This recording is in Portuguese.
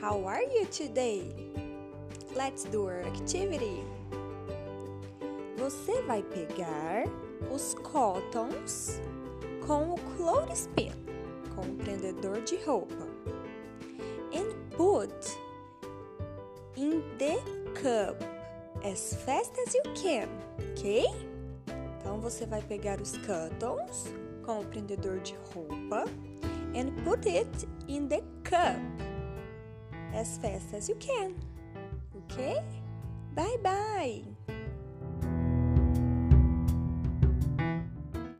How are you today? Let's do our activity. Você vai pegar os cottons com o clothespin, com o prendedor de roupa, and put in the cup as fast as you can, ok? Então você vai pegar os cottons com o prendedor de roupa and put it in the cup as fast as you can. Okay? Bye bye!